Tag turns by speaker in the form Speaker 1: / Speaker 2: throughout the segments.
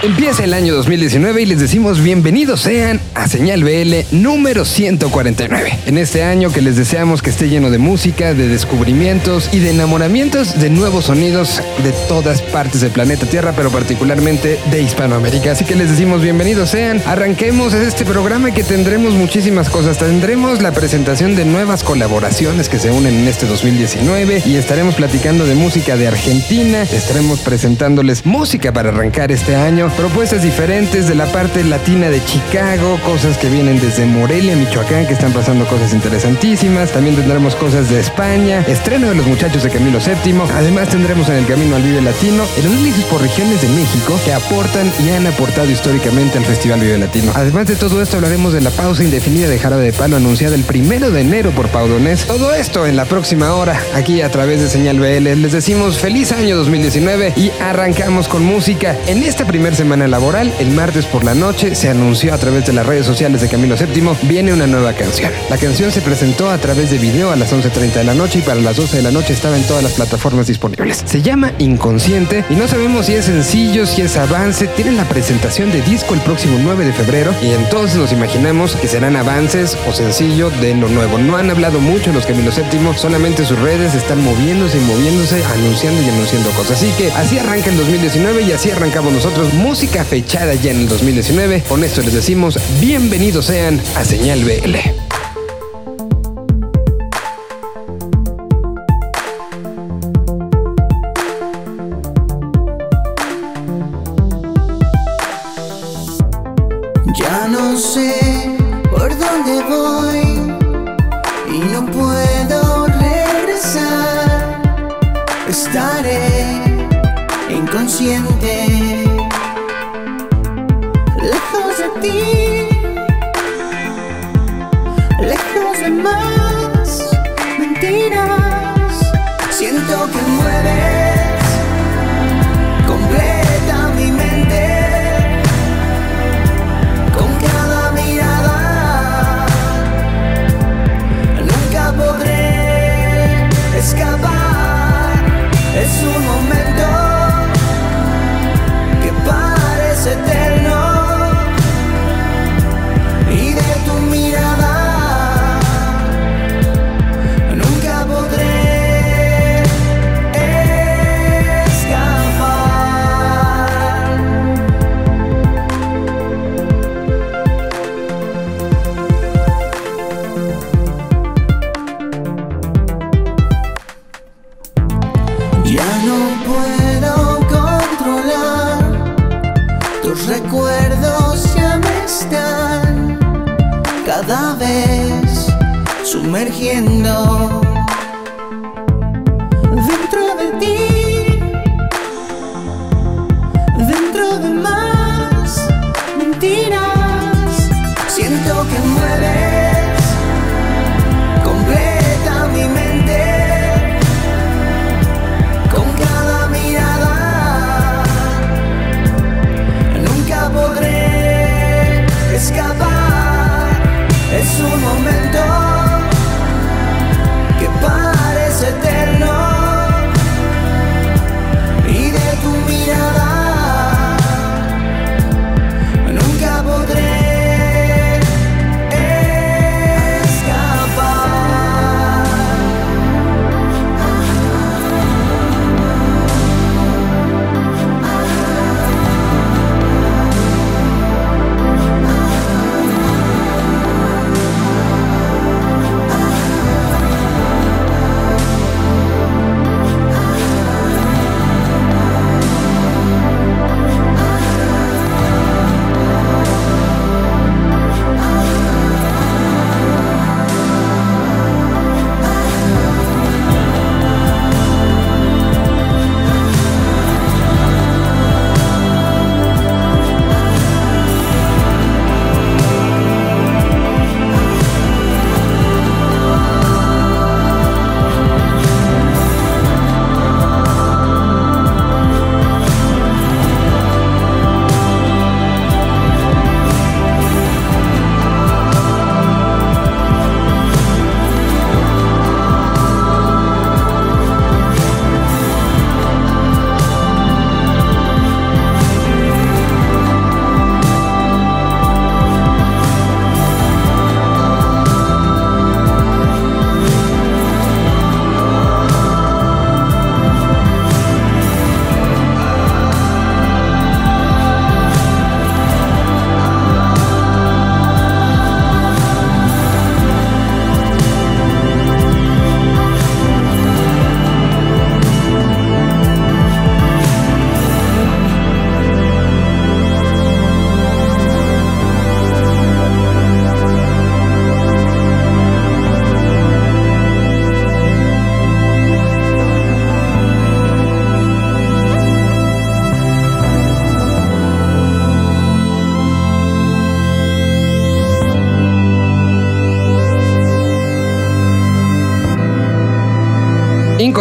Speaker 1: Empieza el año 2019 y les decimos bienvenidos sean a Señal BL número 149. En este año que les deseamos que esté lleno de música, de descubrimientos y de enamoramientos de nuevos sonidos de todas partes del planeta Tierra, pero particularmente de Hispanoamérica. Así que les decimos bienvenidos sean. Arranquemos este programa que tendremos muchísimas cosas. Tendremos la presentación de nuevas colaboraciones que se unen en este 2019 y estaremos platicando de música de Argentina. Estaremos presentándoles música para arrancar este año propuestas diferentes de la parte latina de Chicago, cosas que vienen desde Morelia, Michoacán, que están pasando cosas interesantísimas. También tendremos cosas de España, estreno de los muchachos de Camilo VII. Además tendremos en el Camino al Vive Latino el análisis por regiones de México que aportan y han aportado históricamente al Festival Vive Latino. Además de todo esto hablaremos de la pausa indefinida de Jarabe de Palo anunciada el primero de enero por Paudonés. Todo esto en la próxima hora, aquí a través de Señal BL. Les decimos feliz año 2019 y arrancamos con música. En esta primera semana laboral, el martes por la noche se anunció a través de las redes sociales de Camilo VII, viene una nueva canción. La canción se presentó a través de video a las 11.30 de la noche y para las 12 de la noche estaba en todas las plataformas disponibles. Se llama Inconsciente y no sabemos si es sencillo, si es avance. Tiene la presentación de disco el próximo 9 de febrero y entonces nos imaginamos que serán avances o sencillo de lo nuevo. No han hablado mucho los Camilo VII, solamente sus redes están moviéndose y moviéndose, anunciando y anunciando cosas. Así que así arranca el 2019 y así arrancamos nosotros música fechada ya en el 2019. Con esto les decimos bienvenidos sean a Señal BL.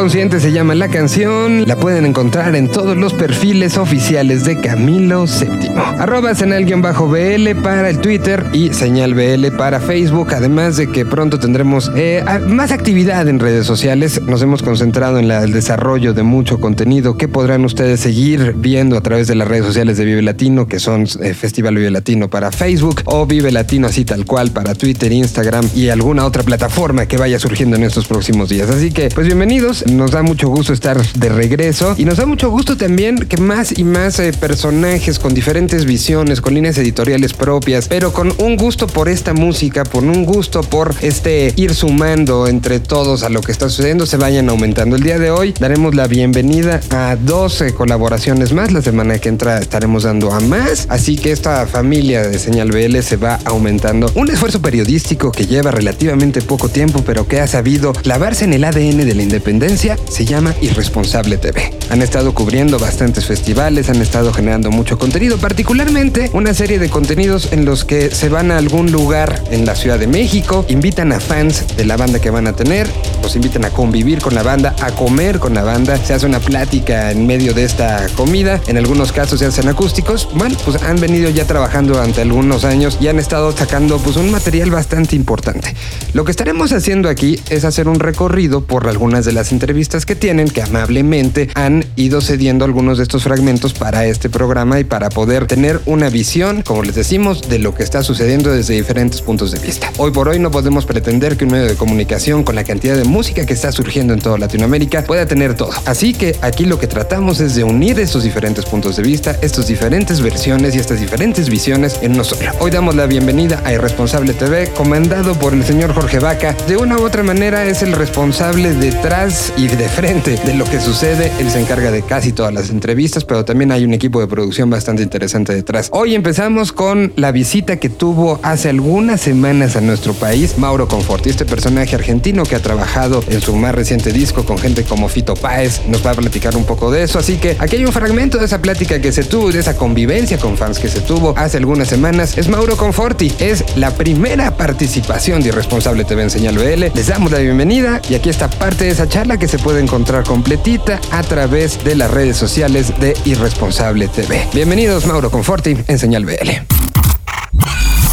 Speaker 2: Inconsciente
Speaker 1: se llama la canción. La pueden encontrar en todos los perfiles oficiales de Camilo VII. Arroba señal-bl para el Twitter y señal BL para Facebook. Además de que pronto tendremos eh, más actividad en redes sociales. Nos hemos concentrado en el desarrollo de mucho contenido que podrán ustedes seguir viendo a través de las redes sociales de Vive Latino, que son eh, Festival Vive Latino para Facebook o Vive Latino así tal cual para Twitter, Instagram y alguna otra plataforma que vaya surgiendo en estos próximos días. Así que, pues bienvenidos. Nos da mucho gusto estar de regreso y nos da mucho gusto también que más y más eh, personajes con diferentes visiones, con líneas editoriales propias, pero con un gusto por esta música, por un gusto por este ir sumando entre todos a lo que está sucediendo, se vayan aumentando. El día de hoy daremos la bienvenida a 12 colaboraciones más. La semana que entra estaremos dando a más. Así que esta familia de Señal BL se va aumentando. Un esfuerzo periodístico que lleva relativamente poco tiempo, pero que ha sabido clavarse en el ADN de la independencia, se llama Irresponsable TV. Han estado cubriendo bastantes festivales, han estado generando mucho contenido, particularmente una serie de contenidos en los que se van a algún lugar en la Ciudad de México, invitan a fans de la banda que van a tener, los invitan a convivir con la banda, a comer con la banda, se hace una plática en medio de esta comida, en algunos casos se hacen acústicos. Bueno, pues han venido ya trabajando durante algunos años y han estado sacando pues un material bastante importante. Lo que estaremos haciendo aquí es hacer un recorrido por algunas de las entrevistas que tienen, que amablemente han ido cediendo algunos de estos fragmentos para este programa y para poder tener una visión, como les decimos, de lo que está sucediendo desde diferentes puntos de vista. Hoy por hoy no podemos pretender que un medio de comunicación con la cantidad de música que está surgiendo en toda Latinoamérica pueda tener todo. Así que aquí lo que tratamos es de unir estos diferentes puntos de vista, estas diferentes versiones y estas diferentes visiones en uno solo. Hoy damos la bienvenida a Irresponsable TV, comandado por el señor Jorge Vaca. De una u otra manera es el responsable detrás y de frente de lo que sucede. Él se encarga de casi todas las entrevistas, pero también hay un equipo de producción bastante interesante detrás. Hoy empezamos con la visita que tuvo hace algunas semanas a nuestro país Mauro Conforti, este personaje argentino que ha trabajado en su más reciente disco con gente como Fito Páez. Nos va a platicar un poco de eso. Así que aquí hay un fragmento de esa plática que se tuvo, de esa convivencia con fans que se tuvo hace algunas semanas. Es Mauro Conforti. Es la primera participación de Irresponsable TV en Señal BL. Les damos la bienvenida y aquí está parte de esa charla que se puede encontrar completita a través de las redes sociales de Irresponsable TV. Bienvenidos Mauro Conforti en Señal BL.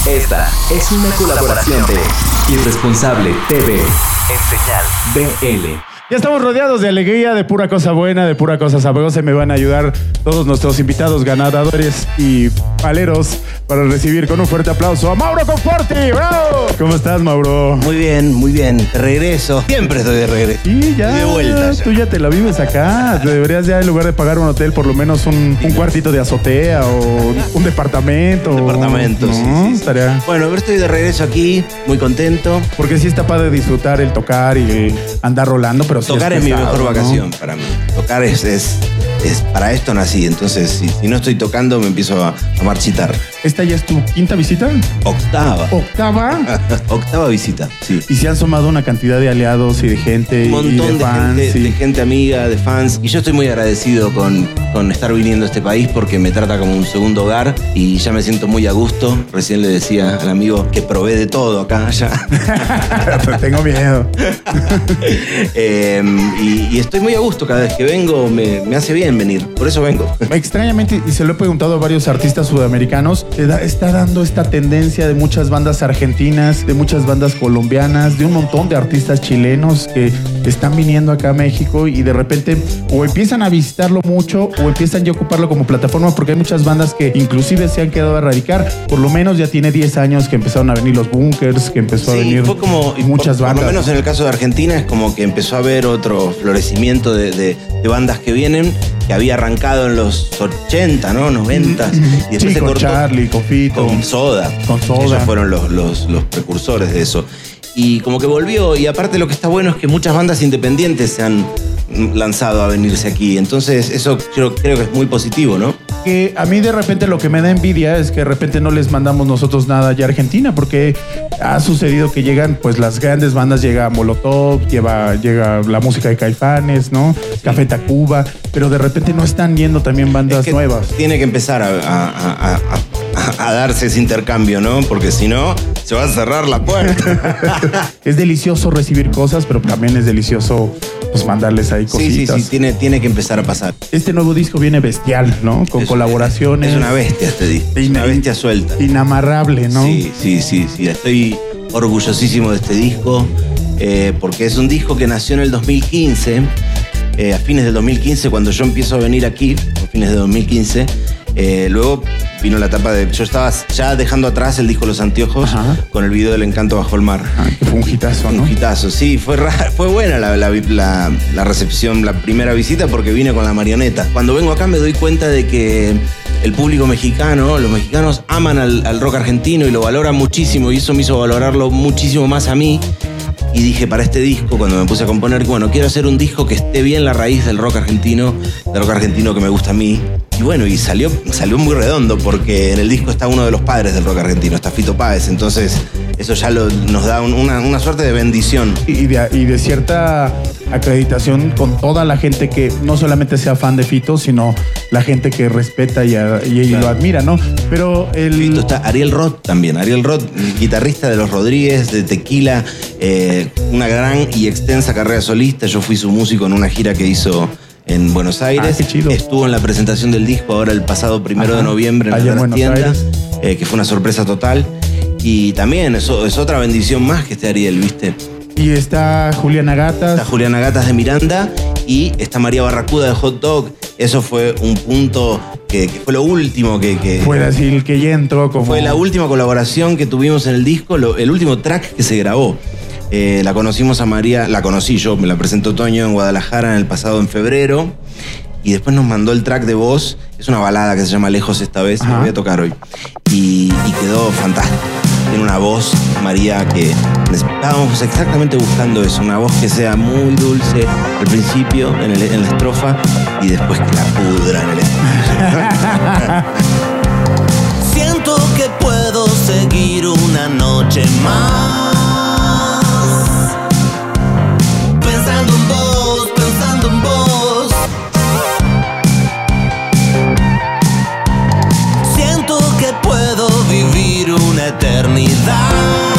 Speaker 3: Esta es una colaboración de Irresponsable TV en Señal BL.
Speaker 4: Ya estamos rodeados de alegría, de pura cosa buena, de pura cosa sabrosa. y Me van a ayudar todos nuestros invitados ganadores y paleros para recibir con un fuerte aplauso a Mauro Conforti. ¡Bravo! ¿Cómo estás, Mauro?
Speaker 5: Muy bien, muy bien. Regreso. Siempre estoy de regreso.
Speaker 4: Sí, ya.
Speaker 5: De vuelta.
Speaker 4: Tú ya te la vives acá. Te deberías ya, en lugar de pagar un hotel, por lo menos un, un cuartito de azotea o un departamento.
Speaker 5: Departamento, sí,
Speaker 4: ¿no?
Speaker 5: sí, sí.
Speaker 4: Estaría-
Speaker 5: Bueno, pero estoy de regreso aquí, muy contento.
Speaker 4: Porque sí está padre disfrutar el tocar y andar rolando, pero sí
Speaker 5: Tocar es, mi mejor
Speaker 4: ¿no?
Speaker 5: vacación para mí. Tocar es, es, es- para esto nací. Entonces, si, si no estoy tocando, me empiezo a, a marchitar.
Speaker 4: ¿Esta ya es tu quinta visita?
Speaker 5: Octava.
Speaker 4: ¿Octava?
Speaker 5: Octava visita, sí.
Speaker 4: Y se han sumado una cantidad de aliados y de gente
Speaker 5: Un montón
Speaker 4: y
Speaker 5: de,
Speaker 4: de fans.
Speaker 5: gente, de gente amiga, de fans. Y yo estoy muy agradecido con, con estar viniendo a este país porque me trata como un segundo hogar y ya me siento muy a gusto. Recién le decía al amigo que probé de todo acá, allá.
Speaker 4: Tengo miedo.
Speaker 5: Eh, y, y estoy muy a gusto cada vez que vengo, me, me hace bien venir, por eso vengo.
Speaker 4: Extrañamente, y se lo he preguntado a varios artistas sudamericanos, se da- está dando esta tendencia de muchas bandas argentinas, de muchas bandas colombianas, de un montón de artistas chilenos que están viniendo acá a México y de repente o empiezan a visitarlo mucho o empiezan ya a ocuparlo como plataforma porque hay muchas bandas que inclusive se han quedado a radicar. Por lo menos ya tiene 10 años que empezaron a venir los bunkers, que empezó a venir
Speaker 5: fue como,
Speaker 4: muchas
Speaker 5: por, por
Speaker 4: bandas.
Speaker 5: lo menos en el caso de Argentina es como que empezó a haber otro florecimiento de, de- de bandas que vienen, que había arrancado en los 80, ¿no? 90. Y después
Speaker 4: Sí,
Speaker 5: se
Speaker 4: con
Speaker 5: cortó
Speaker 4: Charlie, con Fito.
Speaker 5: con Soda.
Speaker 4: Con Soda.
Speaker 5: Ellos fueron los, los- los precursores de eso. Y como que volvió, y aparte lo que está bueno es que muchas bandas independientes se han lanzado a venirse aquí. Entonces eso yo creo que es muy positivo, ¿no?
Speaker 4: que a mí de repente lo que me da envidia es que de repente no les mandamos nosotros nada ya a Argentina, porque ha sucedido que llegan, pues las grandes bandas, llega Molotov, lleva, llega la música de Caifanes, ¿no? Café Tacuba, pero de repente no están yendo también bandas
Speaker 5: Es que
Speaker 4: nuevas.
Speaker 5: Tiene que empezar a, a- a- a- a darse ese intercambio, ¿no? Porque si no, se va a cerrar la puerta.
Speaker 4: Es delicioso recibir cosas, pero también es delicioso pues mandarles ahí
Speaker 5: Sí, sí,
Speaker 4: cositas.
Speaker 5: sí, tiene, tiene que empezar a pasar.
Speaker 4: Este nuevo disco viene bestial, ¿no? Con
Speaker 5: Es-
Speaker 4: colaboraciones.
Speaker 5: Es una bestia este disco. Es una bestia suelta.
Speaker 4: Inamarrable, ¿no?
Speaker 5: Sí, sí, sí, sí. Estoy orgullosísimo de este disco eh, porque es un disco que nació en el 2015, eh, a fines del 2015, cuando yo empiezo a venir aquí, a fines de 2015. Eh, luego vino la etapa de. Yo estaba ya dejando atrás el disco Los Anteojos
Speaker 4: Ajá.
Speaker 5: con el video del Encanto Bajo el Mar.
Speaker 4: Ah, que fue un hitazo, ¿no?
Speaker 5: Un hitazo, sí, fue, ra- fue buena la, la- la- la recepción, la primera visita porque vine con la marioneta. Cuando vengo acá me doy cuenta de que el público mexicano, los mexicanos aman al, al rock argentino y lo valoran muchísimo y eso me hizo valorarlo muchísimo más a mí. Y dije para este disco, cuando me puse a componer, bueno, quiero hacer un disco que esté bien la raíz del rock argentino, del rock argentino que me gusta a mí. Y bueno, y salió, salió muy redondo porque en el disco está uno de los padres del rock argentino, está Fito Páez. Entonces, eso ya lo- nos da un- una, una suerte de bendición.
Speaker 4: Y de, y de cierta acreditación con toda la gente que no solamente sea fan de Fito, sino la gente que respeta y, a- y- y lo admira, ¿no? Pero el...
Speaker 5: Fito está Ariel Roth también. Ariel Roth, guitarrista de los Rodríguez, de Tequila, eh, una gran y extensa carrera solista. Yo fui su músico en una gira que hizo en Buenos Aires.
Speaker 4: Ah, qué chido.
Speaker 5: Estuvo en la presentación del disco ahora el pasado primero
Speaker 4: Ajá.
Speaker 5: de noviembre en
Speaker 4: Allá Aires.
Speaker 5: eh, que fue una sorpresa total. Y también eso es otra bendición más que este Ariel, ¿viste?
Speaker 4: Y está Juliana Gatas.
Speaker 5: Está Juliana Gatas de Miranda y está María Barracuda de Hot Dog. Eso fue un punto que, que fue lo último que, que-
Speaker 4: Fue así el que ya entró como...
Speaker 5: fue la última colaboración que tuvimos en el disco, lo- el último track que se grabó. Eh, la conocimos a María, la conocí yo, me la presentó Toño en Guadalajara en el pasado en febrero. Y después nos mandó el track de voz. Es una balada que se llama Lejos esta vez, la
Speaker 4: Ajá.
Speaker 5: voy a tocar hoy. Y, y quedó fantástico. Tiene una voz, María, que estábamos exactamente buscando eso. Una voz que sea muy dulce al principio, en, el- en la estrofa, y después que la pudra en el estribillo.
Speaker 6: Siento que puedo seguir una noche más. Eternidad.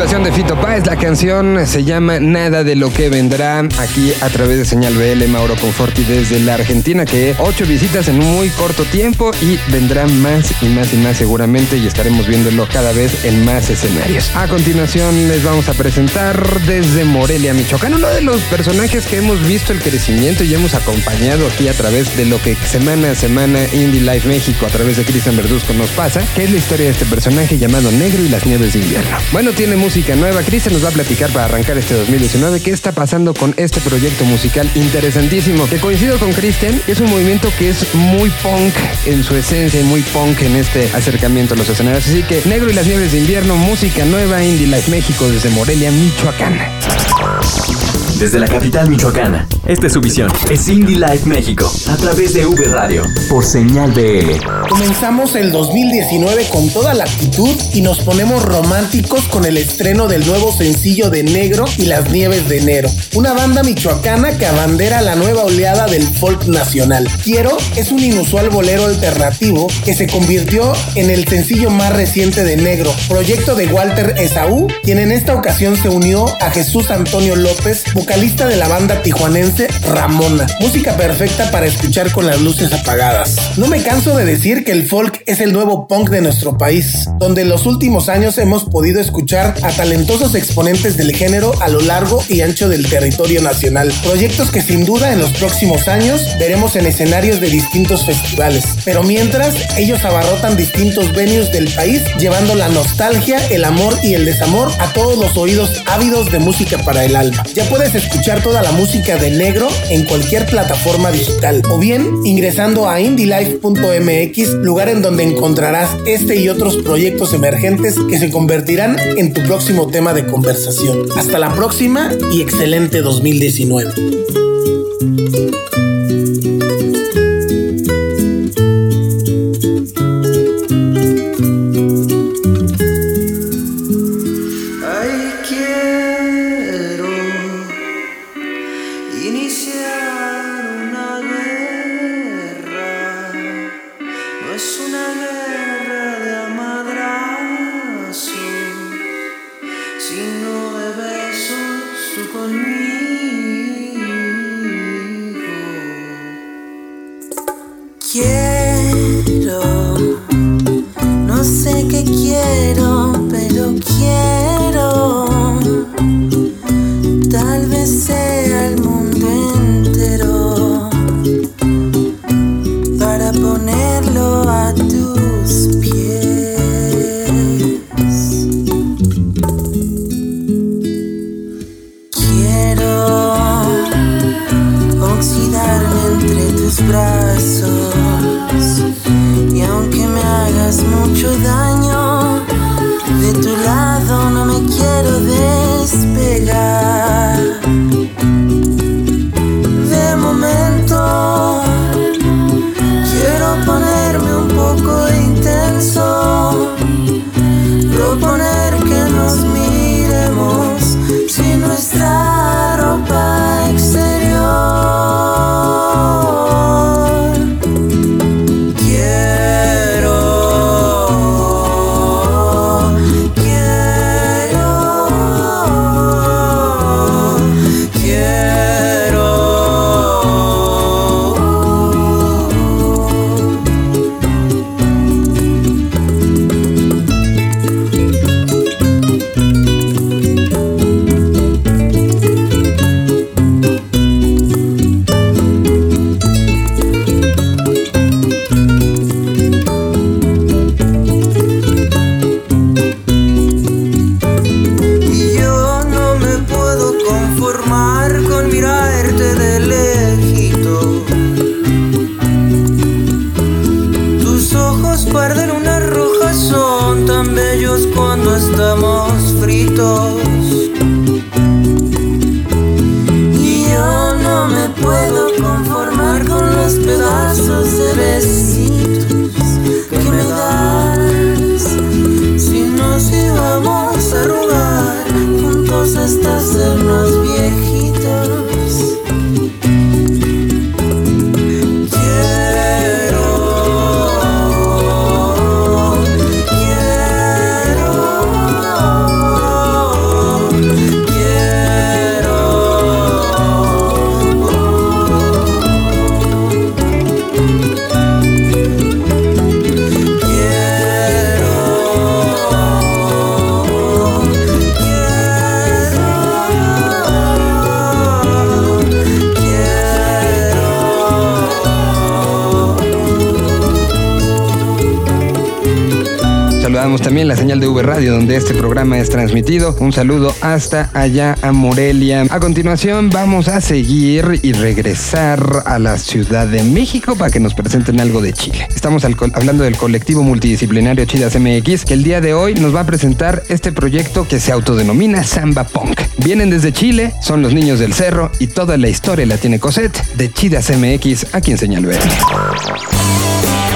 Speaker 1: De Fito Páez. La canción se llama Nada de lo que vendrá aquí a través de Señal BL Mauro Conforti desde la Argentina, que ocho visitas en un muy corto tiempo y vendrán más y más y más seguramente y estaremos viéndolo cada vez en más escenarios. A continuación les vamos a presentar desde Morelia, Michoacán, uno de los personajes que hemos visto el crecimiento y hemos acompañado aquí a través de lo que semana a semana Indie Life México a través de Cristian Verduzco nos pasa, que es la historia de este personaje llamado Negro y las Nieves de Invierno. Bueno, tiene música nueva. Cristian nos va a platicar para arrancar este 2019 qué está pasando con este proyecto musical interesantísimo. Que coincido con Cristian, es un movimiento que es muy punk en su esencia y muy punk en este acercamiento a los escenarios. Así que Negro y las Nieves de Invierno, música nueva, Indie Life México desde Morelia, Michoacán.
Speaker 3: Desde la capital michoacana, esta es su visión. Es Indie Life México, a través de V Radio, por señal BL.
Speaker 7: Comenzamos el 2019 con toda la actitud y nos ponemos románticos con el estreno del nuevo sencillo de Negro y las Nieves de Enero, una banda michoacana que abandera la nueva oleada del folk nacional. Quiero es un inusual bolero alternativo que se convirtió en el sencillo más reciente de Negro, proyecto de Walter Esaú, quien en esta ocasión se unió a Jesús Antonio López, vocalista de la banda tijuanense Ramona. Música perfecta para escuchar con las luces apagadas. No me canso de decir que el folk es el nuevo punk de nuestro país, donde en los últimos años hemos podido escuchar a talentosos exponentes del género a lo largo y ancho del territorio nacional. Proyectos que sin duda en los próximos años veremos en escenarios de distintos festivales. Pero mientras, ellos abarrotan distintos venues del país, llevando la nostalgia, el amor y el desamor a todos los oídos ávidos de música para el alma. Ya puedes escuchar toda la música de negro en cualquier plataforma digital o bien ingresando a indylife.mx, lugar en donde encontrarás este y otros proyectos emergentes que se convertirán en tu próximo tema de conversación. Hasta la próxima y excelente 2019.
Speaker 8: Un
Speaker 1: saludo hasta allá a Morelia. A continuación vamos a seguir y regresar a la Ciudad de México para que nos presenten algo de Chile. Estamos hablando del colectivo multidisciplinario Chidas MX que el día de hoy nos va a presentar este proyecto que se autodenomina Samba Punk. Vienen desde Chile, son los niños del cerro y toda la historia la tiene Cosette de Chidas MX aquí en Señal B.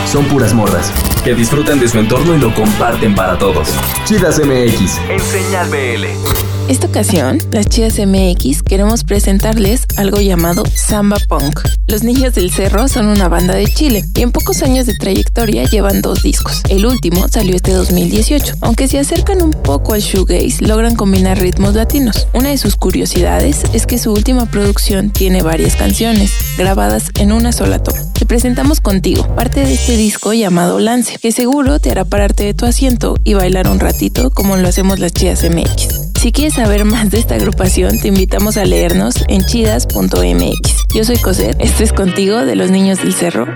Speaker 3: Son puras morras que disfrutan de su entorno y lo comparten para todos. Chidas MX en Señal BL.
Speaker 9: Esta ocasión, las Chidas MX queremos presentarles algo llamado Samba Punk. Los Niños del Cerro son una banda de Chile y en pocos años de trayectoria llevan dos discos. El último salió este 2018. Aunque se acercan un poco al shoegaze, logran combinar ritmos latinos. Una de sus curiosidades es que su última producción tiene varias canciones, grabadas en una sola toma. Te presentamos contigo parte de este disco llamado Lance, que seguro te hará pararte de tu asiento y bailar un ratito como lo hacemos las Chidas MX. Si quieres saber más de esta agrupación, te invitamos a leernos en chidas.mx. Yo soy Coser, esto es contigo de los niños del cerro.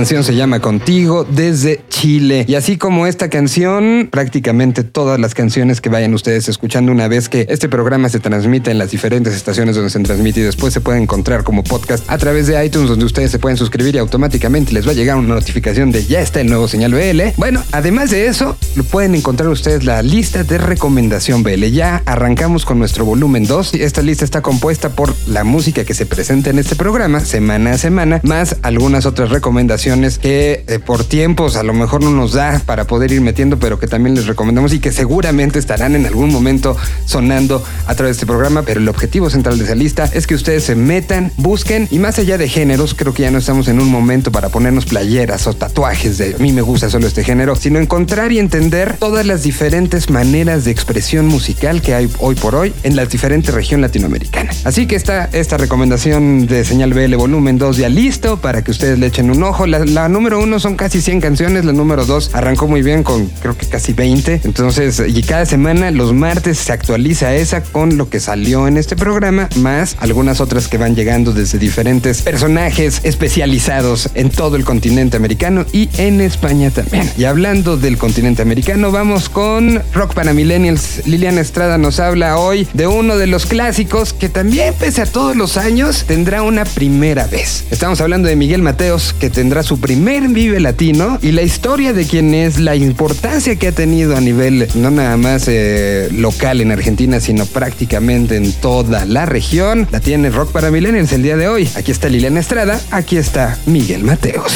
Speaker 1: Canción se llama Contigo desde Chile. Y así como esta canción, prácticamente todas las canciones que vayan ustedes escuchando una vez que este programa se transmite en las diferentes estaciones donde se transmite y después se puede encontrar como podcast a través de iTunes donde ustedes se pueden suscribir y automáticamente les va a llegar una notificación de ya está el nuevo señal BL. Bueno, además de eso, pueden encontrar ustedes la lista de recomendación BL. Ya arrancamos con nuestro volumen 2 y esta lista está compuesta por la música que se presenta en este programa semana a semana, más algunas otras recomendaciones que eh, por tiempos a lo mejor no nos da para poder ir metiendo, pero que también les recomendamos y que seguramente estarán en algún momento sonando a través de este programa. Pero el objetivo central de esa lista es que ustedes se metan, busquen y más allá de géneros, creo que ya no estamos en un momento para ponernos playeras o tatuajes de a mí me gusta solo este género, sino encontrar y entender todas las diferentes maneras de expresión musical que hay hoy por hoy en la diferente región latinoamericana. Así que está esta recomendación de Señal BL Volumen 2 ya listo para que ustedes le echen un ojo. La número uno son casi 100 canciones, la número 2 arrancó muy bien con creo que casi 20. Entonces, y cada semana, los martes, se actualiza esa con lo que salió en este programa, más algunas otras que van llegando desde diferentes personajes especializados en todo el continente americano y en España también. Y hablando del continente americano, vamos con Rock para Millennials. Liliana Estrada nos habla hoy de uno de los clásicos que también, pese a todos los años, tendrá una primera vez. Estamos hablando de Miguel Mateos, que tendrá su primer Vive Latino y la historia de quién es, la importancia que ha tenido a nivel no nada más eh, local en Argentina, sino prácticamente en toda la región, la tiene Rock para Millennials el día de hoy. Aquí está Liliana Estrada, aquí está Miguel Mateos.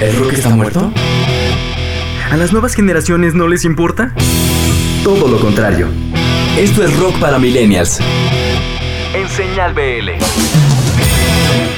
Speaker 3: ¿El rock está muerto? ¿A las nuevas generaciones no les importa? Todo lo contrario. Esto es Rock para Millennials. En Señal BL.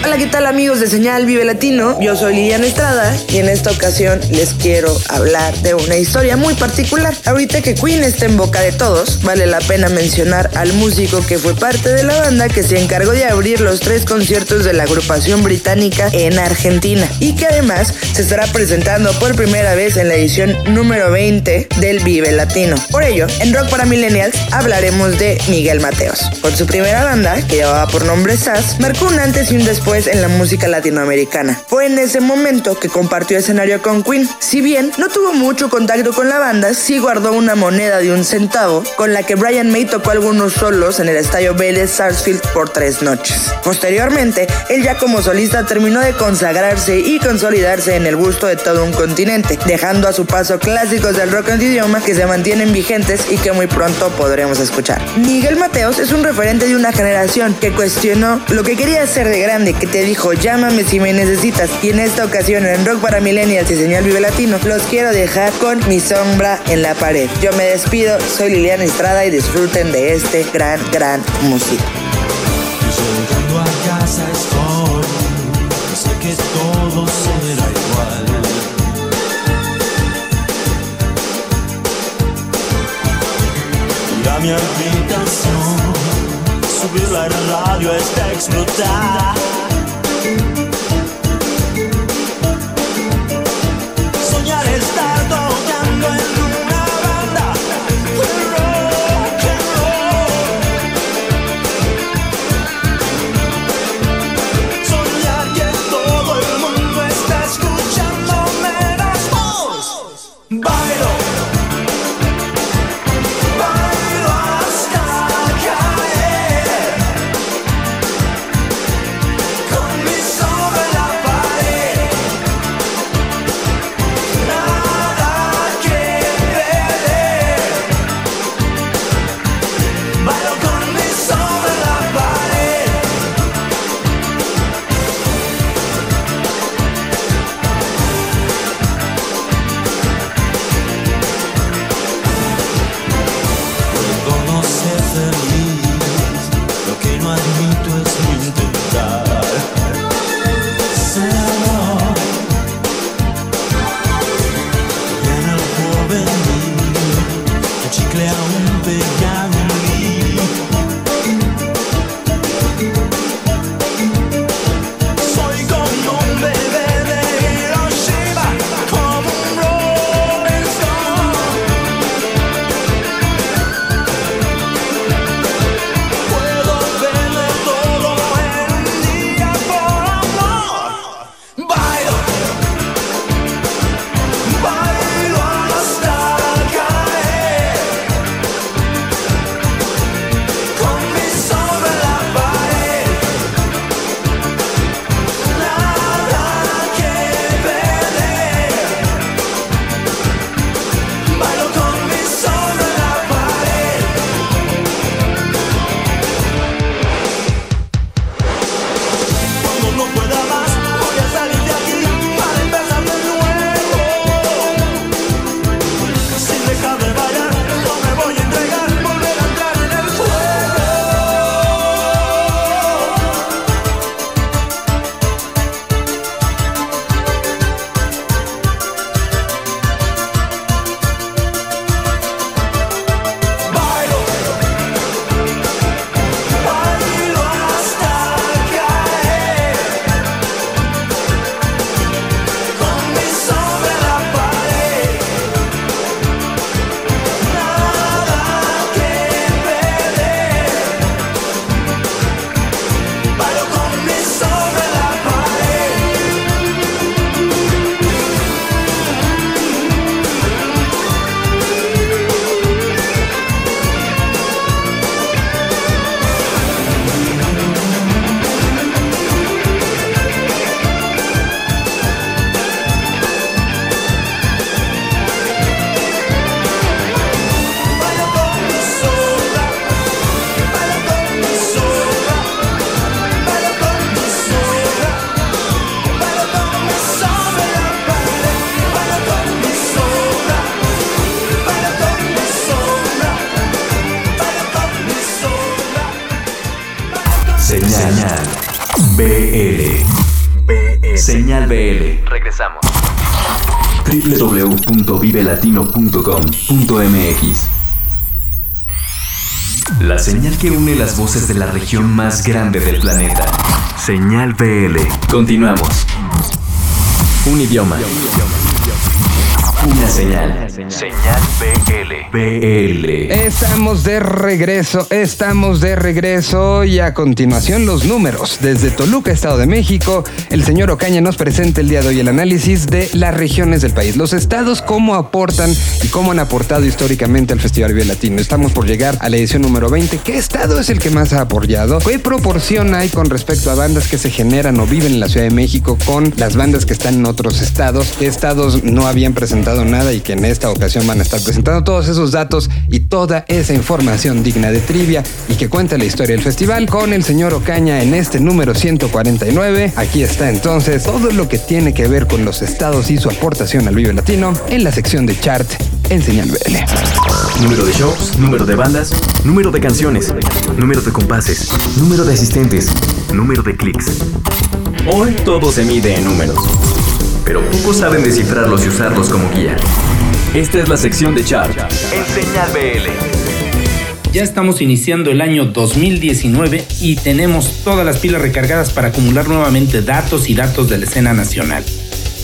Speaker 10: Hola, ¿qué tal amigos de Señal Vive Latino? Yo soy Liliana Estrada y en esta ocasión les quiero hablar de una historia muy particular. Ahorita que Queen está en boca de todos, vale la pena mencionar al músico que fue parte de la banda que se encargó de abrir los tres conciertos de la agrupación británica en Argentina y que además se estará presentando por primera vez en la edición número 20 del Vive Latino. Por ello, en Rock para Millennials hablaremos de Miguel Mateos. Con su primera banda, que llevaba por nombre SAS, marcó un antes y un después en la música latinoamericana. Fue en ese momento que compartió escenario con Queen. Si bien no tuvo mucho contacto con la banda, sí guardó una moneda de un centavo con la que Brian May tocó algunos solos en el estadio Vélez Sarsfield por tres noches. Posteriormente, él ya como solista terminó de consagrarse y consolidarse en el gusto de todo un continente, dejando a su paso clásicos del rock en idioma que se mantienen vigentes y que muy pronto podremos escuchar. Miguel Mateos es un referente de una generación que cuestionó lo que quería hacer de grande, que te dijo llámame si me necesitas. Y en esta ocasión en Rock para Millennials y Señal Vive Latino los quiero dejar con mi sombra en la pared. Yo me despido, soy Liliana Estrada y disfruten de este gran, gran música.
Speaker 2: Subir la radio hasta explotar.
Speaker 3: www.vivelatino.com.mx La señal que une las voces de la región más grande del planeta. Señal BL. Continuamos. Un idioma. Una señal. Señal BL. BL.
Speaker 1: Estamos de regreso, estamos de regreso y a continuación los números. Desde Toluca, Estado de México, el señor Ocaña nos presenta el día de hoy el análisis de las regiones del país, los estados, cómo aportan y cómo han aportado históricamente al Festival Vive Latino. Estamos por llegar a la edición número 20. ¿Qué estado es el que más ha apoyado? ¿Qué proporción hay con respecto a bandas que se generan o viven en la Ciudad de México con las bandas que están en otros estados? ¿Qué estados no habían presentado nada y que en esta ocasión van a estar presentando todos esos datos y toda esa información digna de trivia y que cuenta la historia del festival con el señor Ocaña en este número 149. Aquí está entonces todo lo que tiene que ver con los estados y su aportación al Vive Latino en la sección de chart en Señal BL.
Speaker 3: Número de shows, número de bandas, número de canciones, número de compases, número de asistentes, número de clics. Hoy todo se mide en números, pero pocos saben descifrarlos y usarlos como guía. Esta es la sección de chart en Señal BL.
Speaker 11: Ya estamos iniciando el año 2019 y tenemos todas las pilas recargadas para acumular nuevamente datos y datos de la escena nacional.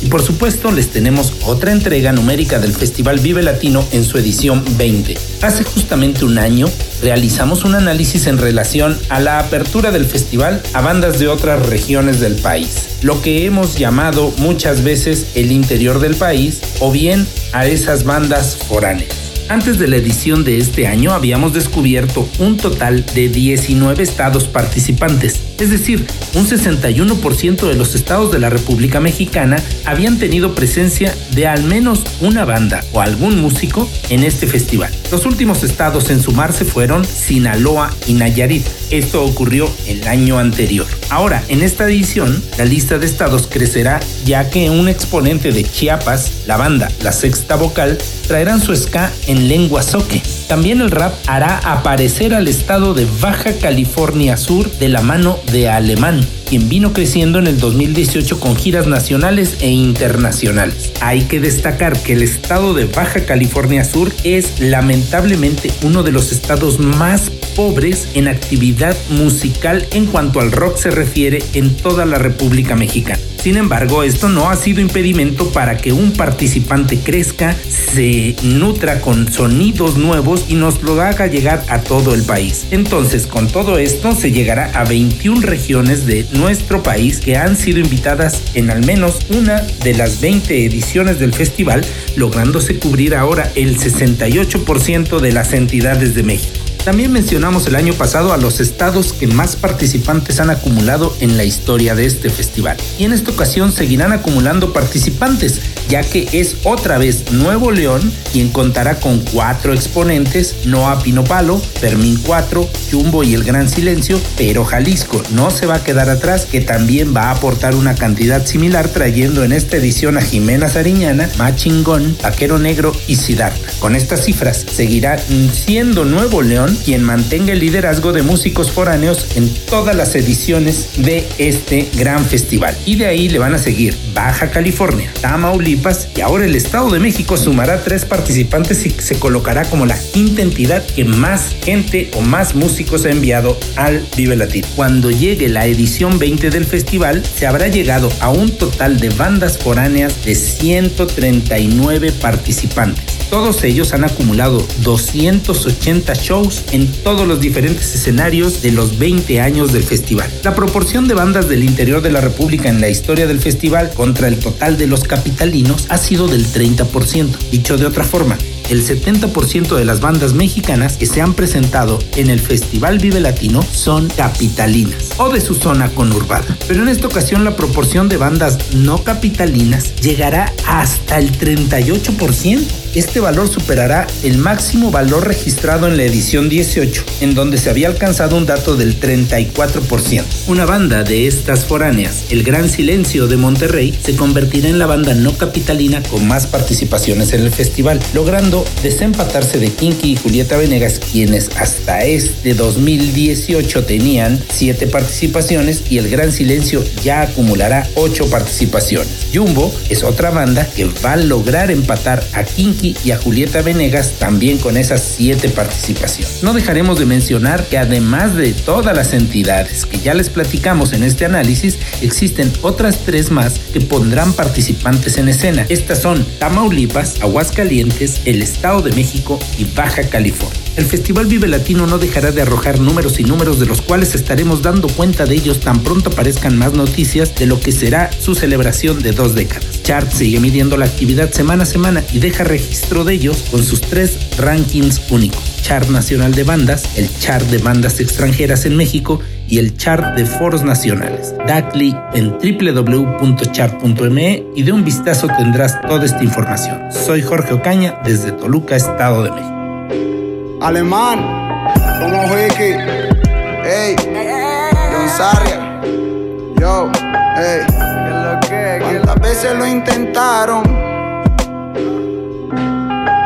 Speaker 11: Y por supuesto les tenemos otra entrega numérica del Festival Vive Latino en su edición 20. Hace justamente un año realizamos un análisis en relación a la apertura del festival a bandas de otras regiones del país, lo que hemos llamado muchas veces el interior del país o bien a esas bandas foráneas. Antes de la edición de este año habíamos descubierto un total de 19 estados participantes, es decir, un 61% de los estados de la República Mexicana habían tenido presencia de al menos una banda o algún músico en este festival. Los últimos estados en sumarse fueron Sinaloa y Nayarit. Esto ocurrió el año anterior. Ahora, en esta edición, la lista de estados crecerá ya que un exponente de Chiapas, la banda La Sexta Vocal, traerán su ska en lengua soque. También el rap hará aparecer al estado de Baja California Sur de la mano de Alemán, quien vino creciendo en el 2018 con giras nacionales e internacionales. Hay que destacar que el estado de Baja California Sur es lamentablemente uno de los estados más pobres en actividad musical en cuanto al rock se refiere en toda la República Mexicana. Sin embargo, esto no ha sido impedimento para que un participante crezca, se nutra con sonidos nuevos y nos lo haga llegar a todo el país. Entonces, con todo esto, se llegará a 21 regiones de nuestro país que han sido invitadas en al menos una de las 20 ediciones del festival, lográndose cubrir ahora el 68% de las entidades de México. También mencionamos el año pasado a los estados que más participantes han acumulado en la historia de este festival. Y en esta ocasión seguirán acumulando participantes, ya que es otra vez Nuevo León quien contará con cuatro exponentes, Noa Pinopalo, Fermín 4, Jumbo y El Gran Silencio, pero Jalisco no se va a quedar atrás, que también va a aportar una cantidad similar trayendo en esta edición a Jimena Sariñana, Machingón, Vaquero Negro y Siddhartha. Con estas cifras seguirá siendo Nuevo León quien mantenga el liderazgo de músicos foráneos en todas las ediciones de este gran festival. Y de ahí le van a seguir Baja California, Tamaulipas y ahora el Estado de México sumará tres participantes y se colocará como la quinta entidad que más gente o más músicos ha enviado al Vive Latino. Cuando llegue la edición 20 del festival, se habrá llegado a un total de bandas foráneas de 139 participantes. Todos ellos han acumulado 280 shows en todos los diferentes escenarios de los 20 años del festival. La proporción de bandas del interior de la República en la historia del festival contra el total de los capitalinos ha sido del 30%. Dicho de otra forma, el 70% de las bandas mexicanas que se han presentado en el Festival Vive Latino son capitalinas o de su zona conurbada. Pero en esta ocasión la proporción de bandas no capitalinas llegará hasta el 38%. este valor superará el máximo valor registrado en la edición 18, en donde se había alcanzado un dato del 34%. Una banda de estas foráneas, El Gran Silencio de Monterrey, se convertirá en la banda no capitalina con más participaciones en el festival, logrando desempatarse de Kinky y Julieta Venegas, quienes hasta este 2018 tenían 7 participaciones y El Gran Silencio ya acumulará 8 participaciones. Jumbo es otra banda que va a lograr empatar a Kinky y a Julieta Venegas también con esas 7 participaciones. No dejaremos de mencionar que además de todas las entidades que ya les platicamos en este análisis, existen otras tres más que pondrán participantes en escena. Estas son Tamaulipas, Aguascalientes, el Estado de México y Baja California. El Festival Vive Latino no dejará de arrojar números y números de los cuales estaremos dando cuenta de ellos tan pronto aparezcan más noticias de lo que será su celebración de dos décadas. Chart sigue midiendo la actividad semana a semana y deja registro de ellos con sus tres rankings únicos. Chart Nacional de Bandas, el Chart de Bandas Extranjeras en México y el Chart de Foros Nacionales. Da clic en www.chart.me y de un vistazo tendrás toda esta información. Soy Jorge Ocaña desde Toluca, Estado de México.
Speaker 12: Alemán, como Wiki, ey, Don Sarria, yo, ey, ¿cuántas veces lo intentaron?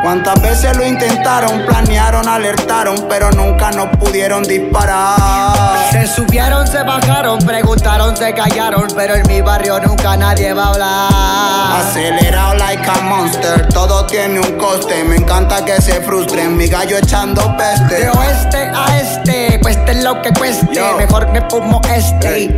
Speaker 12: ¿Cuántas veces lo intentaron? Planearon, alertaron, pero nunca nos pudieron disparar.
Speaker 13: Se subieron, se bajaron, preguntaron, se callaron, pero en mi barrio nunca nadie va a hablar.
Speaker 12: Acelerado like a monster, todo tiene un coste. Me encanta que se frustren, mi gallo echando peste.
Speaker 13: De oeste a este, cueste lo que cueste,
Speaker 12: Yo.
Speaker 13: mejor me fumo este.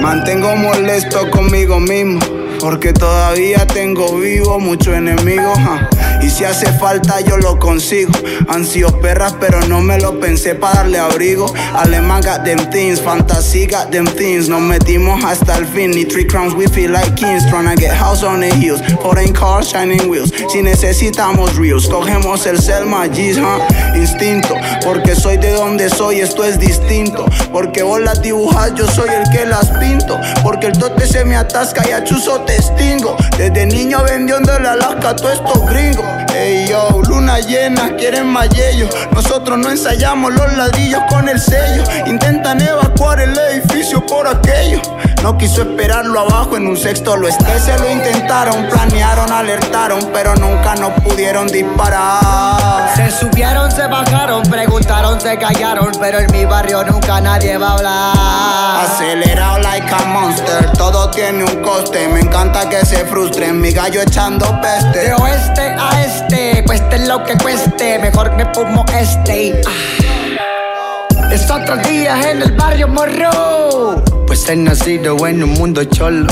Speaker 12: Mantengo molesto conmigo mismo. Porque todavía tengo vivo mucho enemigo. ja. Y si hace falta yo lo consigo. Han sido perras, pero no me lo pensé para darle abrigo. Alemán got them things, fantasy got them things. Nos metimos hasta el fin. Ni three crowns, we feel like kings. Tryna get house on the hills. Foreign cars, shining wheels. Si necesitamos reels, cogemos el Selma G's, huh? Instinto, porque soy de donde soy, esto es distinto. Porque vos las dibujas, yo soy el que las pinto. Porque el tote se me atasca y a chuzo te extingo. Desde niño vendiendo el Alaska a todos estos gringos. Yo, luna llena, quieren más yello. Nosotros no ensayamos los ladrillos con el sello. Intentan evacuar el edificio por aquello. No quiso esperarlo abajo, en un sexto lo esté. Se lo intentaron, planearon, alertaron, pero nunca nos pudieron disparar.
Speaker 13: Se subieron, se bajaron, preguntaron, se callaron, pero en mi barrio nunca nadie va a hablar.
Speaker 12: Acelerado like a monster, todo tiene un coste. Me encanta que se frustren, mi gallo echando peste.
Speaker 13: De oeste a este, cueste lo que cueste, mejor me fumo este. Ah. Es otro día en el barrio morro. Pues he nacido en un mundo cholo.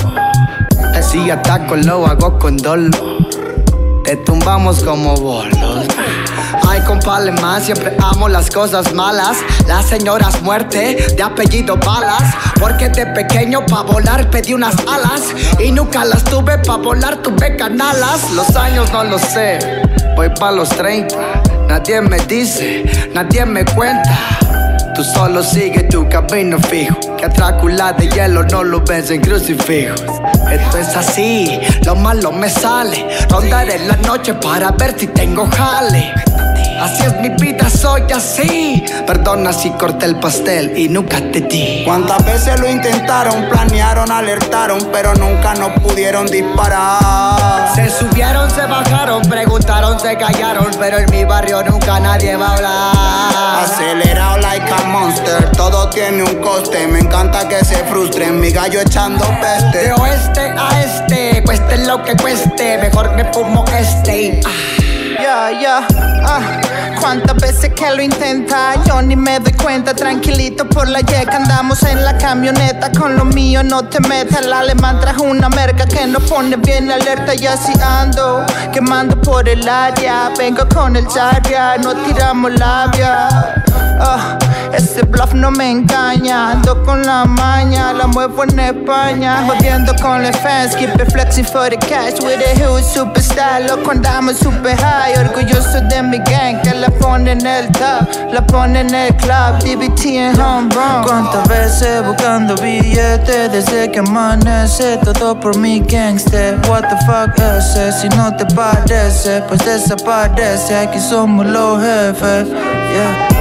Speaker 13: Si ataco lo hago con dolo. Te tumbamos como bolos. Ay, compa alemán, siempre amo las cosas malas. Las señoras muerte, de apellido balas. Porque de pequeño pa' volar pedí unas alas. Y nunca las tuve pa' volar, tuve canalas. Los años no lo sé, voy pa' los 30. Nadie me dice, nadie me cuenta. Tú solo sigue tu camino fijo. Que a de hielo no lo ves en crucifijos. Esto es así, lo malo me sale. Rondaré la noche para ver si tengo jale. Así es mi vida, soy así. Perdona si corté el pastel y nunca te di.
Speaker 12: ¿Cuántas veces lo intentaron? Planearon, alertaron, pero nunca nos pudieron disparar.
Speaker 13: Se subieron, se bajaron, preguntaron, se callaron, pero en mi barrio nunca nadie va a hablar.
Speaker 12: Acelerado like a monster, todo tiene un coste. Me encanta que se frustren, mi gallo echando peste.
Speaker 13: De oeste a este, cueste lo que cueste, mejor me fumo este.
Speaker 14: Ya, ya, ah, cuántas veces que lo intenta, yo ni me doy cuenta, tranquilito por la yeca, andamos en la camioneta, con lo mío no te metas, el alemán trajo una merca que nos pone bien alerta, y así ando, quemando por el área, vengo con el Zarya, no tiramos labia, ah, ese bluff no me engaña. Ando con la maña, la muevo en España. Jodiendo con los fans, keep it flexing for the cash. With a huge superstar, loco andamos super high. Orgulloso de mi gang, que la pone en el top, la pone en el club. DBT en home run. Cuántas veces buscando billetes desde que amanece, todo por mi gangster. What the fuck ese, si no te parece, pues desaparece. Aquí somos los jefes, yeah.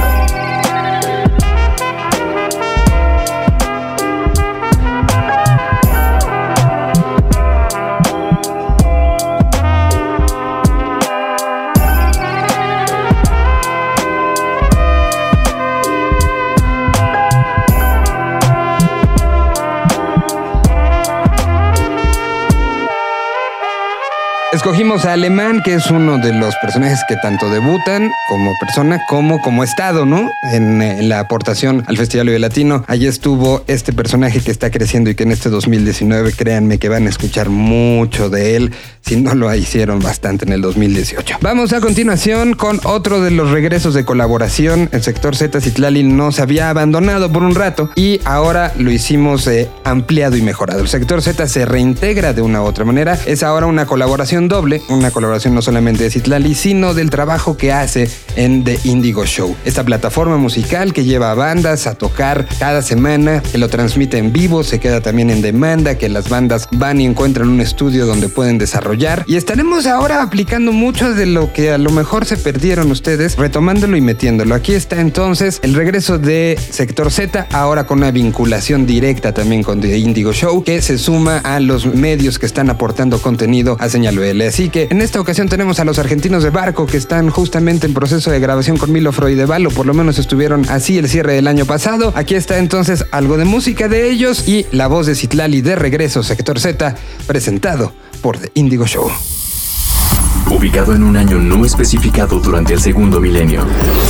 Speaker 1: Escogimos a Alemán, que es uno de los personajes que tanto debutan como persona como como estado, ¿no? En, eh, la aportación al Festival Vive Latino. Allí estuvo este personaje que está creciendo y que en este 2019, créanme que van a escuchar mucho de él, si no lo hicieron bastante en el 2018. Vamos a continuación con otro de los regresos de colaboración. El sector Z Citlali nos había abandonado por un rato y ahora lo hicimos eh, ampliado y mejorado. El sector Z se reintegra de una u otra manera. Es ahora una colaboración doble, una colaboración no solamente de Citlali, sino del trabajo que hace en The Indigo Show. Esta plataforma musical que lleva a bandas a tocar cada semana, que lo transmite en vivo, se queda también en demanda, que las bandas van y encuentran un estudio donde pueden desarrollar. Y estaremos ahora aplicando mucho de lo que a lo mejor se perdieron ustedes, retomándolo y metiéndolo. Aquí está entonces el regreso de Sector Z, ahora con una vinculación directa también con The Indigo Show, que se suma a los medios que están aportando contenido a Señal BL. Así que en esta ocasión tenemos a los argentinos de Barco que están justamente en proceso de grabación con Milo Freudeval, o por lo menos estuvieron así el cierre del año pasado. Aquí está entonces algo de música de ellos y la voz de Citlali de regreso, Sector Z, presentado por The Indigo Show.
Speaker 3: Ubicado en un año no especificado durante el segundo milenio,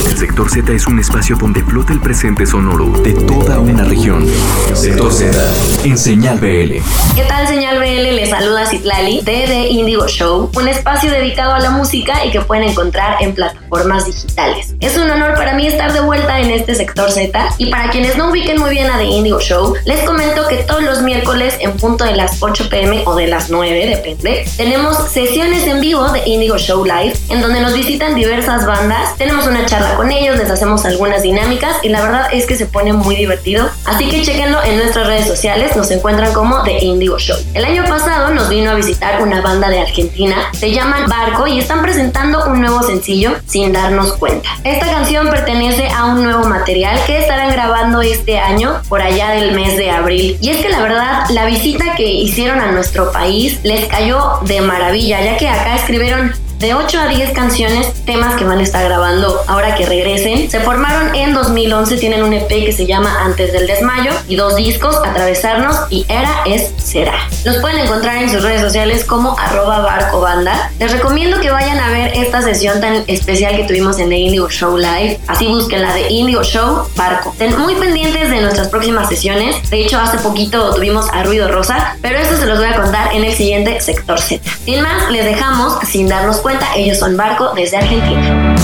Speaker 3: el sector Z es un espacio donde flota el presente sonoro de toda una región. Sector Z, en Señal BL.
Speaker 15: ¿Qué tal, señal BL? Les saluda Citlali de The Indigo Show, un espacio dedicado a la música y que pueden encontrar en plataformas digitales. Es un honor para mí estar de vuelta en este sector Z y para quienes no ubiquen muy bien a The Indigo Show, les comento que todos los miércoles en punto de las 8 pm o de las 9, depende, tenemos sesiones en vivo de Indigo Show Live en donde nos visitan diversas bandas, tenemos una charla con ellos, les hacemos algunas dinámicas y la verdad es que se pone muy divertido, así que chequenlo en nuestras redes sociales, nos encuentran como The Indigo Show. El año pasado nos vino a visitar una banda de Argentina, se llaman Barco y están presentando un nuevo sencillo sin darnos cuenta. Esta canción pertenece a un nuevo material que estarán grabando este año por allá del mes de abril. Y es que la verdad, la visita que hicieron a nuestro país les cayó de maravilla, ya que acá escribieron de 8 a 10 canciones, temas que van a estar grabando ahora que regresen. Se formaron en 2011, tienen un EP que se llama Antes del Desmayo y dos discos, Atravesarnos y Era es Será. Los pueden encontrar en sus redes sociales como arroba barco banda. Les recomiendo que vayan a ver esta sesión tan especial que tuvimos en The Indigo Show Live. Así busquen la de Indigo Show Barco. Estén muy pendientes de nuestras próximas sesiones. De hecho, hace poquito tuvimos a Ruido Rosa, pero esto se los voy a contar en el siguiente sector Z. Sin más, les dejamos sin darnos cuenta, ellos son Barco desde Argentina.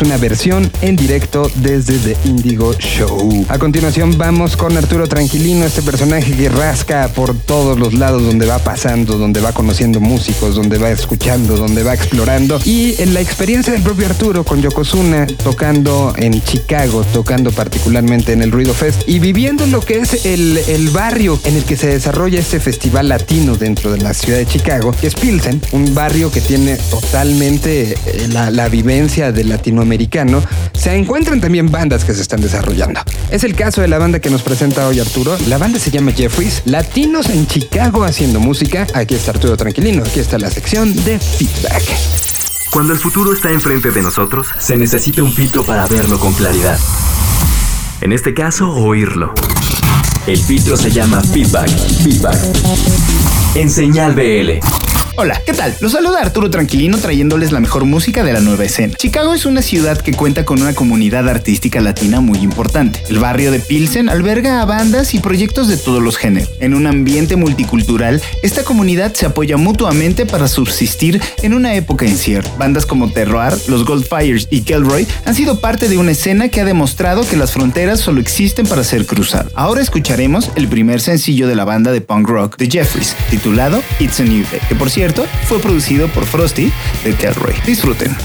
Speaker 1: Una versión en directo desde The Indigo Show. A continuación vamos con Arturo Tranquilino, este personaje que rasca por todos los lados donde va pasando, donde va conociendo músicos, donde va escuchando, donde va explorando. Y en la experiencia del propio Arturo con Yokozuna tocando en Chicago, tocando particularmente en el Ruido Fest y viviendo lo que es el, el barrio en el que se desarrolla este festival latino dentro de la ciudad de Chicago, que es Pilsen, un barrio que tiene totalmente eh, la, la vivencia del latinoamericano. Se encuentran también bandas que se están desarrollando. Es el caso de la banda que nos presenta hoy Arturo. La banda se llama Jeffries, latinos en Chicago haciendo música. Aquí está Arturo Tranquilino, aquí está la sección de feedback.
Speaker 3: Cuando el futuro está enfrente de nosotros, se necesita un filtro para verlo con claridad. En este caso, oírlo. El filtro se llama feedback. Feedback. En señal BL.
Speaker 16: Hola, ¿qué tal? Los saluda Arturo Tranquilino trayéndoles la mejor música de la nueva escena. Chicago es una ciudad que cuenta con una comunidad artística latina muy importante. El barrio de Pilsen alberga a bandas y proyectos de todos los géneros. En un ambiente multicultural, esta comunidad se apoya mutuamente para subsistir en una época incierta. Bandas como Terroir, los Goldfires y Kelroy han sido parte de una escena que ha demostrado que las fronteras solo existen para ser cruzadas. Ahora escucharemos el primer sencillo de la banda de punk rock de Jeffries, titulado It's a New Day, que por cierto fue producido por Frosty de Telroy. Disfruten.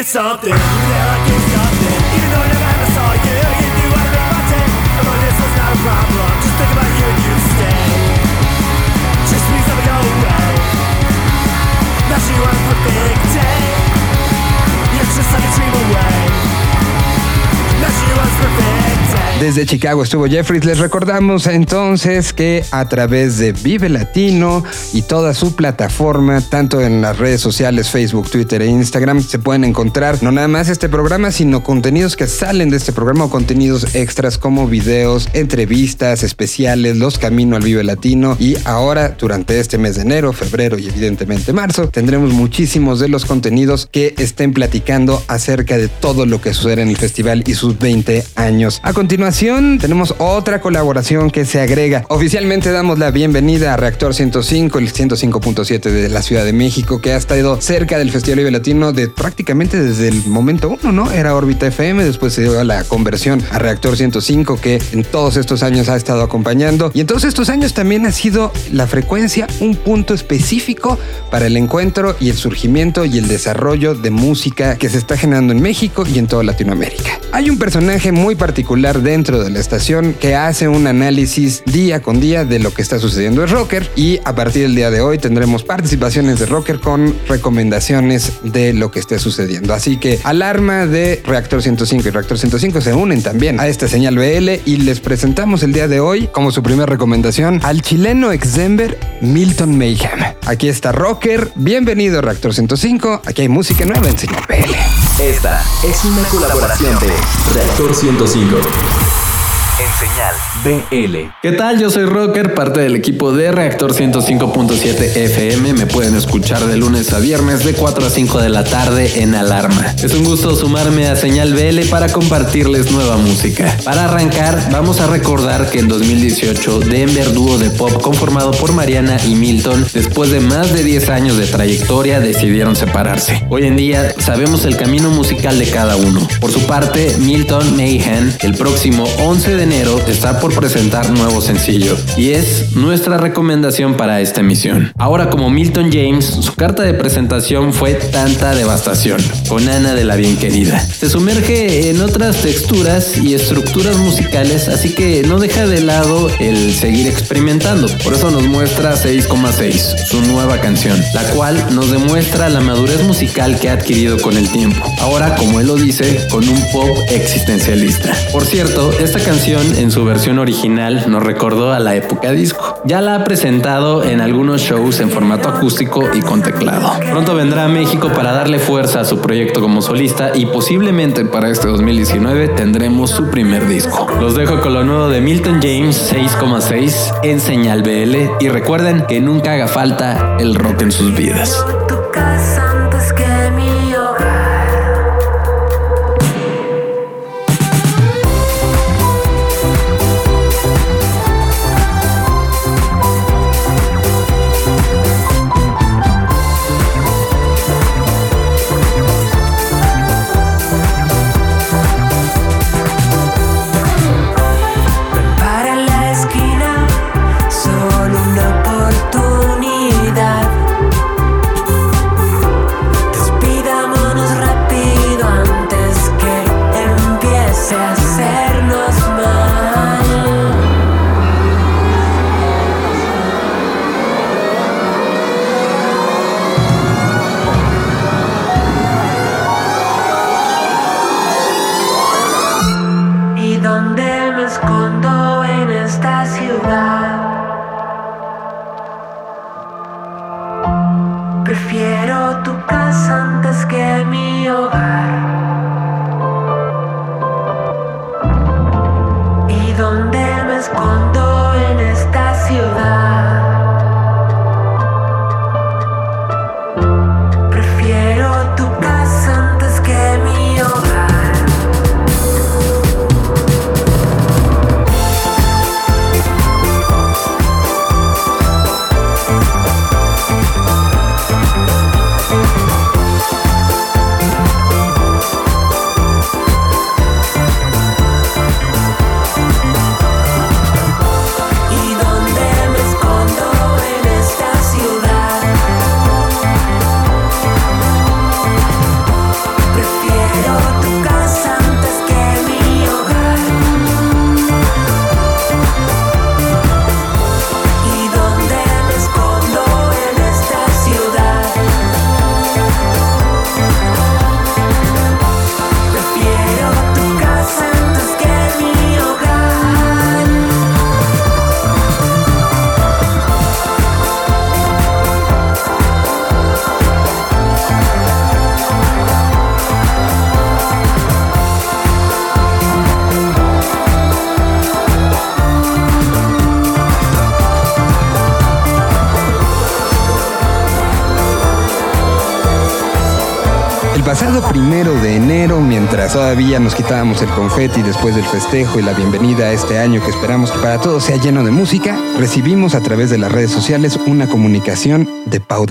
Speaker 2: it's something that I can stop.
Speaker 1: Desde Chicago estuvo Jeffries. Les recordamos entonces que a través de Vive Latino y toda su plataforma, tanto en las redes sociales, Facebook, Twitter e Instagram, se pueden encontrar no nada más este programa, sino contenidos que salen de este programa o contenidos extras como videos, entrevistas especiales, los Camino al Vive Latino. Y ahora, durante este mes de enero, febrero y evidentemente marzo, tendremos muchísimos de los contenidos que estén platicando acerca de todo lo que sucede en el festival y sus 20 años. A continuación, tenemos otra colaboración que se agrega. Oficialmente damos la bienvenida a Reactor 105, el 105.7 de la Ciudad de México, que ha estado cerca del Festival Vive Latino de prácticamente desde el momento uno, ¿no? Era órbita FM, después se dio la conversión a Reactor 105, que en todos estos años ha estado acompañando. Y en todos estos años también ha sido la frecuencia un punto específico para el encuentro y el surgimiento y el desarrollo de música que se está generando en México y en toda Latinoamérica. Hay un personaje muy particular dentro de la estación que hace un análisis día con día de lo que está sucediendo en Rocker y a partir del día de hoy tendremos participaciones de Rocker con recomendaciones de lo que esté sucediendo. Así que alarma de Reactor 105 y Reactor 105 se unen también a esta señal BL y les presentamos el día de hoy como su primera recomendación al chileno ex Denver Milton Mayhem. Aquí está Rocker, bienvenido Reactor 105, aquí hay música nueva en señal BL.
Speaker 3: Esta es una colaboración de Reactor 105. En señal BL.
Speaker 17: ¿Qué tal? Yo soy Rocker, parte del equipo de Reactor 105.7 FM. Me pueden escuchar de lunes a viernes de 4 a 5 de la tarde en Alarma. Es un gusto sumarme a Señal BL para compartirles nueva música. Para arrancar, vamos a recordar que en 2018 Denver dúo de pop conformado por Mariana y Milton, después de más de 10 años de trayectoria, decidieron separarse. Hoy en día sabemos el camino musical de cada uno. Por su parte, Milton Mayhem, el próximo 11 de enero, está por presentar nuevo sencillo y es nuestra recomendación para esta emisión. Ahora como Milton James, su carta de presentación fue tanta devastación, con Ana de la bien querida. Se sumerge en otras texturas y estructuras musicales, así que no deja de lado el seguir experimentando. Por eso nos muestra 6,6, su nueva canción, la cual nos demuestra la madurez musical que ha adquirido con el tiempo. Ahora, como él lo dice, con un pop existencialista. Por cierto, esta canción
Speaker 7: en su versión original nos recordó a la época disco. Ya la ha presentado en algunos shows en formato acústico y con teclado. Pronto vendrá a México para darle fuerza a su proyecto como solista y posiblemente para este 2019 tendremos su primer disco. Los dejo con lo nuevo de Milton James 6,6 en Señal BL y recuerden que nunca haga falta el rock en sus vidas.
Speaker 1: Todavía nos quitábamos el confeti después del festejo y la bienvenida a este año que esperamos que para todos sea lleno de música, recibimos a través de las redes sociales una comunicación de Pau.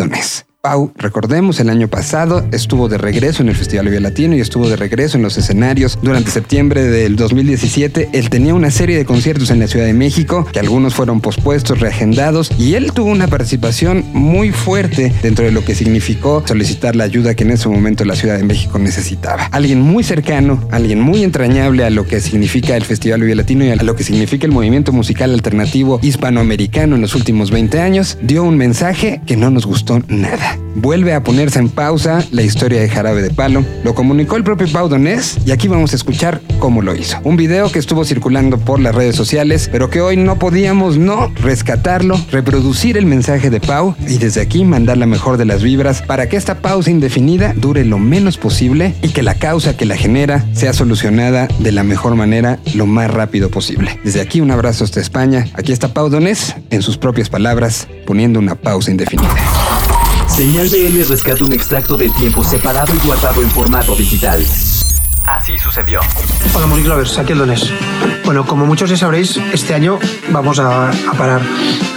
Speaker 1: Pau, recordemos, el año pasado estuvo de regreso en el Festival Vive Latino y estuvo de regreso en los escenarios durante septiembre del 2017. Él tenía una serie de conciertos en la Ciudad de México, que algunos fueron pospuestos, reagendados, y él tuvo una participación muy fuerte dentro de lo que significó solicitar la ayuda que en ese momento la Ciudad de México necesitaba. Alguien muy cercano, alguien muy entrañable a lo que significa el Festival Vive Latino y a lo que significa el movimiento musical alternativo hispanoamericano en los últimos 20 años, dio un mensaje que no nos gustó nada. Vuelve a ponerse en pausa la historia de Jarabe de Palo. Lo comunicó el propio Pau Donés y aquí vamos a escuchar cómo lo hizo. Un video que estuvo circulando por las redes sociales, pero que hoy no podíamos no rescatarlo, reproducir el mensaje de Pau y desde aquí mandar la mejor de las vibras para que esta pausa indefinida dure lo menos posible y que la causa que la genera sea solucionada de la mejor manera lo más rápido posible. Desde aquí un abrazo hasta España. Aquí está Pau Donés en sus propias palabras poniendo una pausa indefinida.
Speaker 3: Señal BL rescata un extracto del tiempo separado y guardado en formato digital. Así sucedió.
Speaker 18: Hola Monique Lovers, aquí el Donés. Bueno, como muchos ya sabréis, este año vamos a, a parar.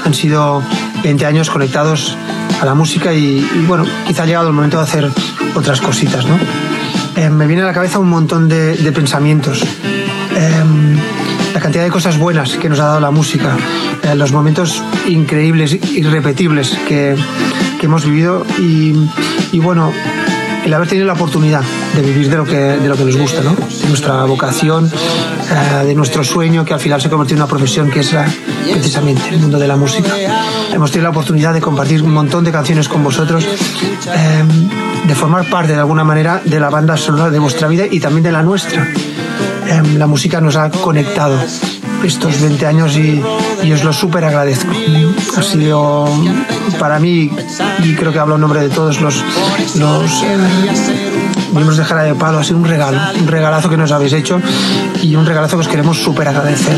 Speaker 18: Han sido 20 años conectados a la música y, y, bueno, quizá ha llegado el momento de hacer otras cositas, ¿no? Eh, me viene a la cabeza un montón de, de pensamientos. Eh, la cantidad de cosas buenas que nos ha dado la música, eh, los momentos increíbles, irrepetibles que, que hemos vivido y, bueno, el haber tenido la oportunidad de vivir de lo que, de lo que nos gusta, ¿no? de nuestra vocación, eh, de nuestro sueño, que al final se ha convertido en una profesión que es precisamente el mundo de la música. Hemos tenido la oportunidad de compartir un montón de canciones con vosotros, eh, de formar parte de alguna manera de la banda sonora de vuestra vida y también de la nuestra. Eh, la música nos ha conectado estos 20 años y, os lo súper agradezco. Ha sido para mí, y creo que hablo en nombre de todos los, los eh, miembros de Jara de Palo, ha sido un regalo, un regalazo que nos habéis hecho y un regalazo que os queremos súper agradecer.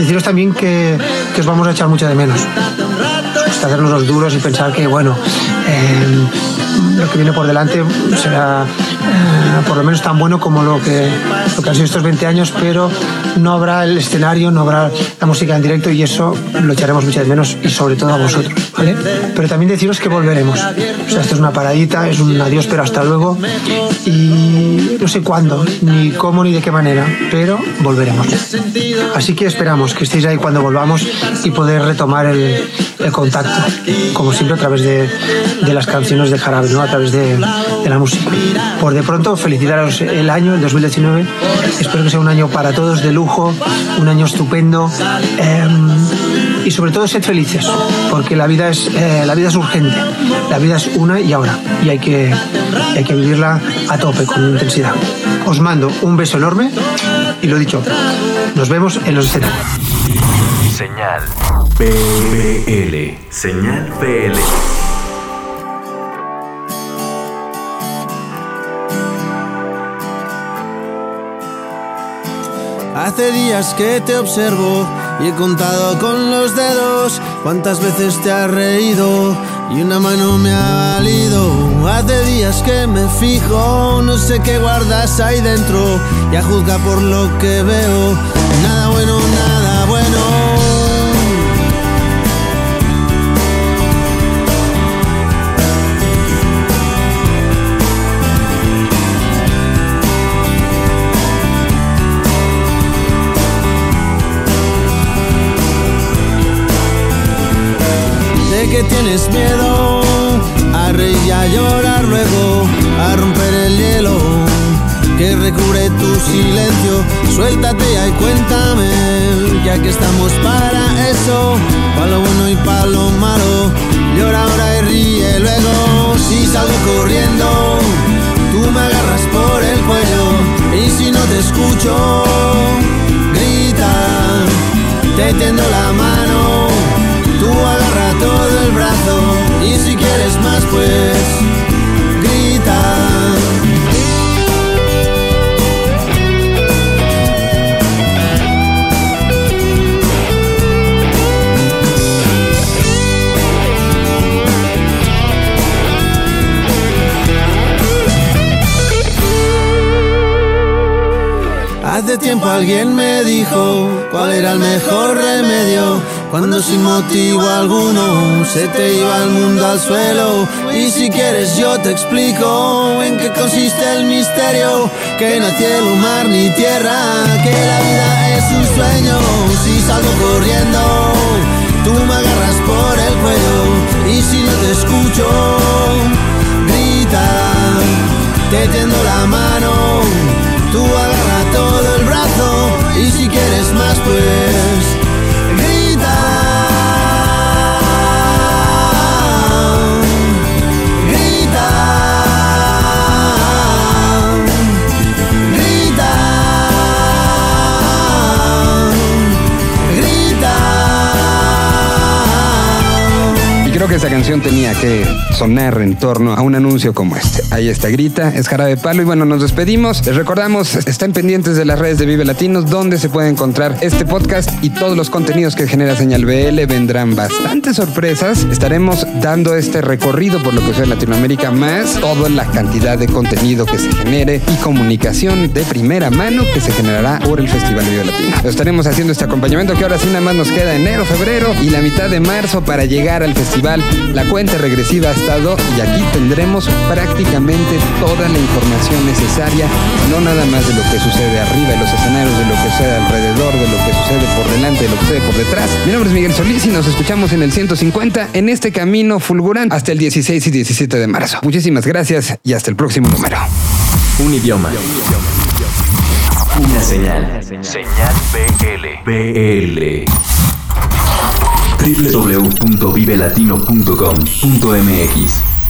Speaker 18: Deciros también que, os vamos a echar mucho de menos. Os gusta hacernos los duros y pensar que, bueno, eh, lo que viene por delante será eh, por lo menos tan bueno como lo que, lo que han sido estos 20 años, pero no habrá el escenario, no habrá la música en directo y eso lo echaremos mucho de menos y sobre todo a vosotros, ¿vale? Pero también deciros que volveremos. O sea, esto es una paradita, es un adiós, pero hasta luego. Y no sé cuándo, ni cómo, ni de qué manera, pero volveremos. Así que esperamos que estéis ahí cuando volvamos y poder retomar el, el contacto, como siempre a través de, de las canciones de Jarabe, ¿no? a través de, de la música. Por de pronto, felicitaros el año, el 2019. Espero que sea un año para todos de lujo, un año estupendo. eh, y sobre todo sed felices, porque la vida es eh, la vida es urgente, la vida es una y ahora, y hay que, hay que vivirla a tope, con intensidad. Os mando un beso enorme y lo dicho, nos vemos en los escenarios.
Speaker 3: Señal PL. Señal PL.
Speaker 6: Hace días que te observo y he contado con los dedos cuántas veces te has reído y una mano me ha valido. Hace días que me fijo, no sé qué guardas ahí dentro y a juzgar por lo que veo. Nada bueno, nada de Hace tiempo alguien me dijo cuál era el mejor remedio cuando sin motivo alguno se te iba el mundo al suelo. Y si quieres yo te explico en qué consiste el misterio, que no hay cielo, mar ni tierra, que la vida es un sueño. Si salgo corriendo, tú me agarras por el cuello y si no te escucho, grita, te tiendo la mano. Tú agarra brazo y si quieres más pues
Speaker 1: creo que esa canción tenía que sonar en torno a un anuncio como este. Ahí está Grita, es Jarabe Palo y bueno, nos despedimos. Les recordamos, estén pendientes de las redes de Vive Latinos donde se puede encontrar este podcast y todos los contenidos que genera Señal BL. Vendrán bastantes sorpresas. Estaremos dando este recorrido por lo que sea Latinoamérica más toda la cantidad de contenido que se genere y comunicación de primera mano que se generará por el Festival Vive Latino. Lo estaremos haciendo este acompañamiento que ahora sí nada más nos queda enero, febrero y la mitad de marzo para llegar al festival. La cuenta regresiva ha estado y aquí tendremos prácticamente toda la información necesaria, no nada más de lo que sucede arriba de los escenarios, de lo que sucede alrededor, de lo que sucede por delante, de lo que sucede por detrás. Mi nombre es Miguel Solís y nos escuchamos en el 150 en este camino fulgurante hasta el 16 y 17 de marzo. Muchísimas gracias y hasta el próximo número.
Speaker 3: Un idioma. Una señal. Señal BL. BL. www.vivelatino.com.mx